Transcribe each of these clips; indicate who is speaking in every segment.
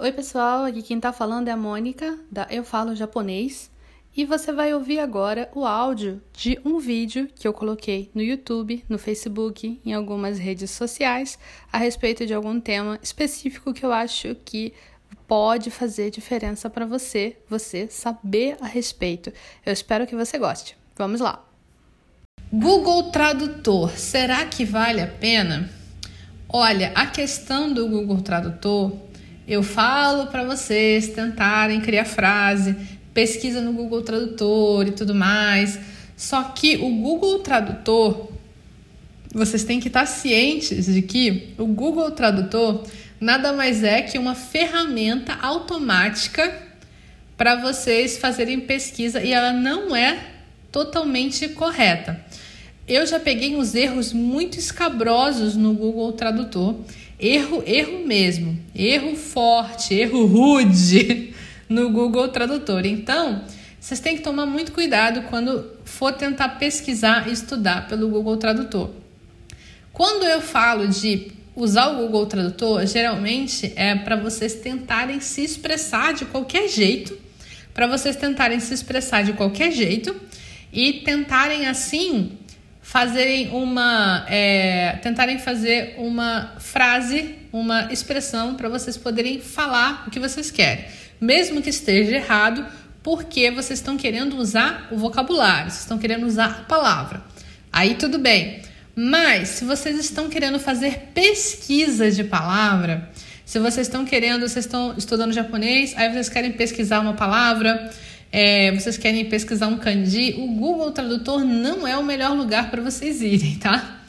Speaker 1: Oi, pessoal, aqui quem tá falando é a Mônica, da Eu Falo Japonês, e você vai ouvir agora o áudio de um vídeo que eu coloquei no YouTube, no Facebook, em algumas redes sociais, a respeito de algum tema específico que eu acho que pode fazer diferença para você, você saber a respeito. Eu espero que você goste. Vamos lá.
Speaker 2: Google Tradutor, será que vale a pena? Olha, a questão do Google Tradutor, eu falo para vocês tentarem criar frase, pesquisa no Google Tradutor e tudo mais. Só que o Google Tradutor, vocês têm que estar cientes de que o Google Tradutor nada mais é que uma ferramenta automática para vocês fazerem pesquisa e ela não é totalmente correta. Eu já peguei uns erros muito escabrosos no Google Tradutor. Erro, erro mesmo. Erro forte, erro rude no Google Tradutor. Então, vocês têm que tomar muito cuidado quando for tentar pesquisar e estudar pelo Google Tradutor. Quando eu falo de usar o Google Tradutor, geralmente é para vocês tentarem se expressar de qualquer jeito, para vocês tentarem se expressar de qualquer jeito e tentarem assim fazerem uma é, tentarem fazer uma frase, uma expressão para vocês poderem falar o que vocês querem, mesmo que esteja errado, porque vocês estão querendo usar o vocabulário, vocês estão querendo usar a palavra. Aí tudo bem. Mas se vocês estão querendo fazer pesquisa de palavra, se vocês estão querendo, vocês estão estudando japonês, aí vocês querem pesquisar uma palavra, é, vocês querem pesquisar um kanji, o Google Tradutor não é o melhor lugar para vocês irem, tá?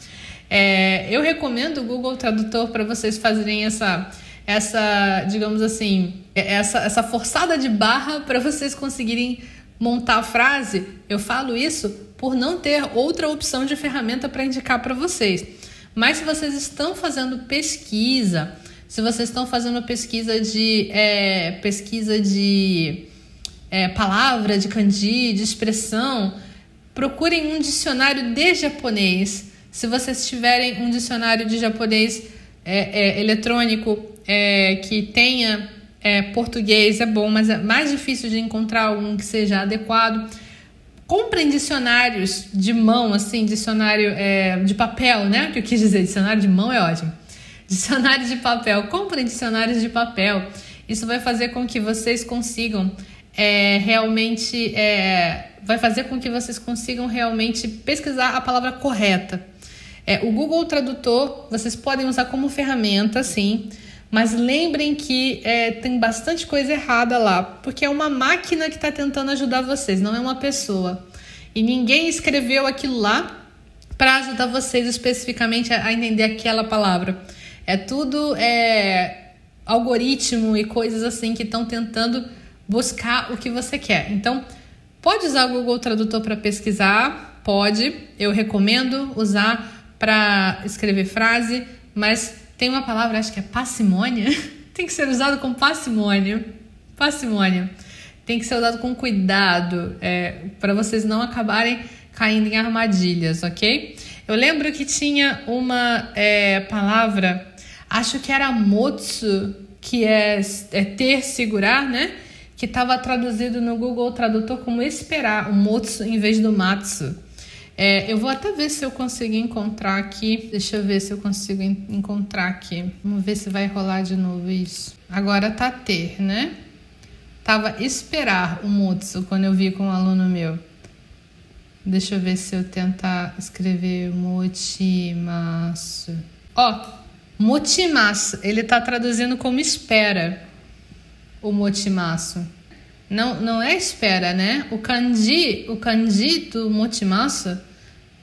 Speaker 2: É, eu recomendo o Google Tradutor para vocês fazerem essa, essa, digamos assim, essa, essa forçada de barra para vocês conseguirem montar a frase. Eu falo isso por não ter outra opção de ferramenta para indicar para vocês. Mas se vocês estão fazendo pesquisa, se vocês estão fazendo pesquisa de é, pesquisa de é, palavra, de kanji, de expressão, procurem um dicionário de japonês. Se vocês tiverem um dicionário de japonês é, é, eletrônico é, que tenha é, português, é bom, mas é mais difícil de encontrar um que seja adequado. Comprem dicionários de mão, assim, dicionário é, de papel, né? Que eu quis dizer, dicionário de mão é ótimo. Dicionário de papel. Comprem dicionários de papel. Isso vai fazer com que vocês consigam é, realmente é, vai fazer com que vocês consigam realmente pesquisar a palavra correta. É, o Google Tradutor vocês podem usar como ferramenta, sim, mas lembrem que é, tem bastante coisa errada lá, porque é uma máquina que está tentando ajudar vocês, não é uma pessoa. E ninguém escreveu aquilo lá para ajudar vocês especificamente a, a entender aquela palavra. É tudo é, algoritmo e coisas assim que estão tentando buscar o que você quer. Então, pode usar o Google Tradutor para pesquisar, pode. Eu recomendo usar para escrever frase, mas tem uma palavra, acho que é parcimônia, tem que ser usado com parcimônia. Parcimônia. Tem que ser usado com cuidado, é, para vocês não acabarem caindo em armadilhas, ok? Eu lembro que tinha uma é, palavra, acho que era motsu, que é, é ter, segurar, né? Que estava traduzido no Google Tradutor como esperar, o motsu em vez do matsu. É, eu vou até ver se eu consigo encontrar aqui. Deixa eu ver se eu consigo encontrar aqui. Vamos ver se vai rolar de novo isso. Agora tá ter, né? Tava esperar o motsu quando eu vi com um aluno meu. Deixa eu ver se eu tentar escrever motimasu. Ó, motimasu, ele tá traduzindo como espera o motimaço. Não, não é espera, né? O kanji, o kanji do motimaço,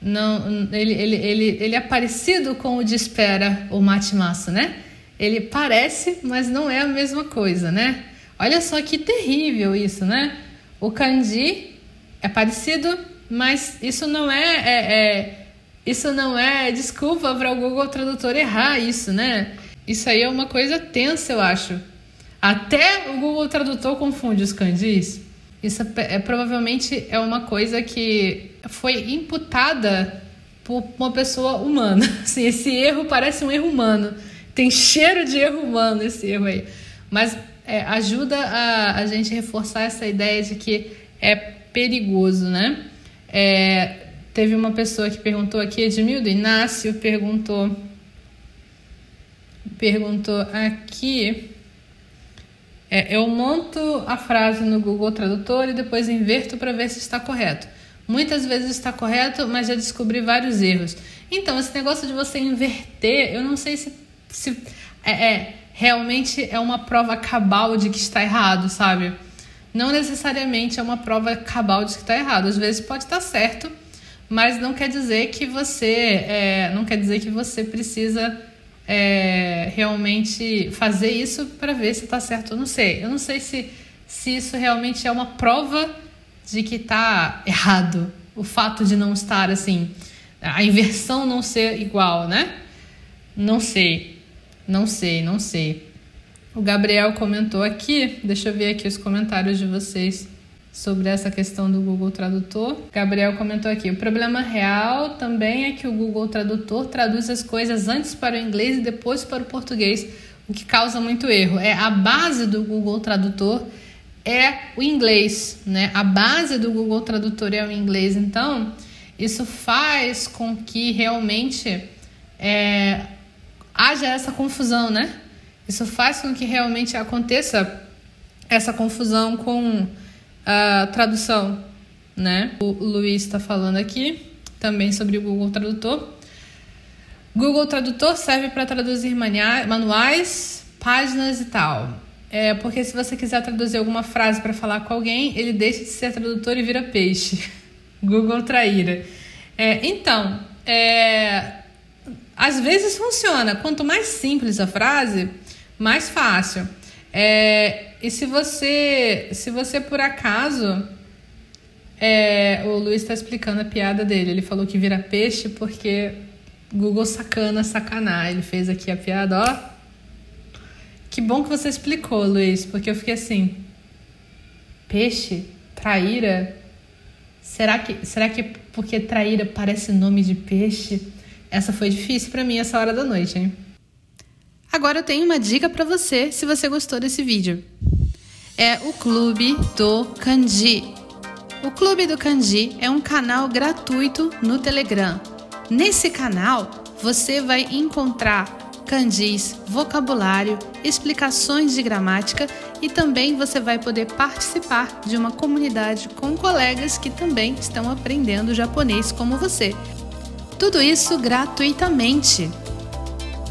Speaker 2: não, ele, ele, ele, ele é parecido com o de espera, o matimaço, né? Ele parece, mas não é a mesma coisa, né? Olha só que terrível isso, né? O kanji é parecido, mas isso não é, é, é isso não é desculpa para o Google Tradutor errar isso, né? Isso aí é uma coisa tensa, eu acho. Até o Google Tradutor confunde os kanjis. Isso é, é, provavelmente é uma coisa que foi imputada por uma pessoa humana. Assim, esse erro parece um erro humano. Tem cheiro de erro humano esse erro aí. Mas é, ajuda a, a gente reforçar essa ideia de que é perigoso, né? É, teve uma pessoa que perguntou aqui, Edmildo Inácio perguntou perguntou aqui é, eu monto a frase no Google Tradutor e depois inverto para ver se está correto. Muitas vezes está correto, mas já descobri vários erros. Então, esse negócio de você inverter, eu não sei se, se é, é realmente é uma prova cabal de que está errado, sabe? Não necessariamente é uma prova cabal de que está errado. Às vezes pode estar certo, mas não quer dizer que você é, não quer dizer que você precisa é, realmente fazer isso para ver se está certo. Eu não sei. Eu não sei se, se isso realmente é uma prova de que está errado. O fato de não estar assim, a inversão não ser igual, né? Não sei. Não sei, não sei. O Gabriel comentou aqui, deixa eu ver aqui os comentários de vocês sobre essa questão do Google Tradutor. Gabriel comentou aqui: o problema real também é que o Google Tradutor traduz as coisas antes para o inglês e depois para o português, o que causa muito erro. É a base do Google Tradutor é o inglês, né? A base do Google Tradutor é o inglês, então isso faz com que realmente é, haja essa confusão, né? Isso faz com que realmente aconteça essa confusão com a tradução, né? O Luiz está falando aqui também sobre o Google Tradutor. Google Tradutor serve para traduzir manuais, páginas e tal. É porque se você quiser traduzir alguma frase para falar com alguém, ele deixa de ser tradutor e vira peixe. Google traíra. É, então, é, às vezes funciona. Quanto mais simples a frase, mais fácil. É, e se você, se você por acaso, é, o Luiz está explicando a piada dele. Ele falou que vira peixe porque Google sacana sacanar. Ele fez aqui a piada, ó. Que bom que você explicou, Luiz, porque eu fiquei assim. Peixe? Traíra? Será que, será que porque traíra parece nome de peixe? Essa foi difícil para mim essa hora da noite, hein?
Speaker 1: Agora eu tenho uma dica para você se você gostou desse vídeo. É o Clube do Kanji. O Clube do Kanji é um canal gratuito no Telegram. Nesse canal você vai encontrar kanjis, vocabulário, explicações de gramática e também você vai poder participar de uma comunidade com colegas que também estão aprendendo japonês como você. Tudo isso gratuitamente.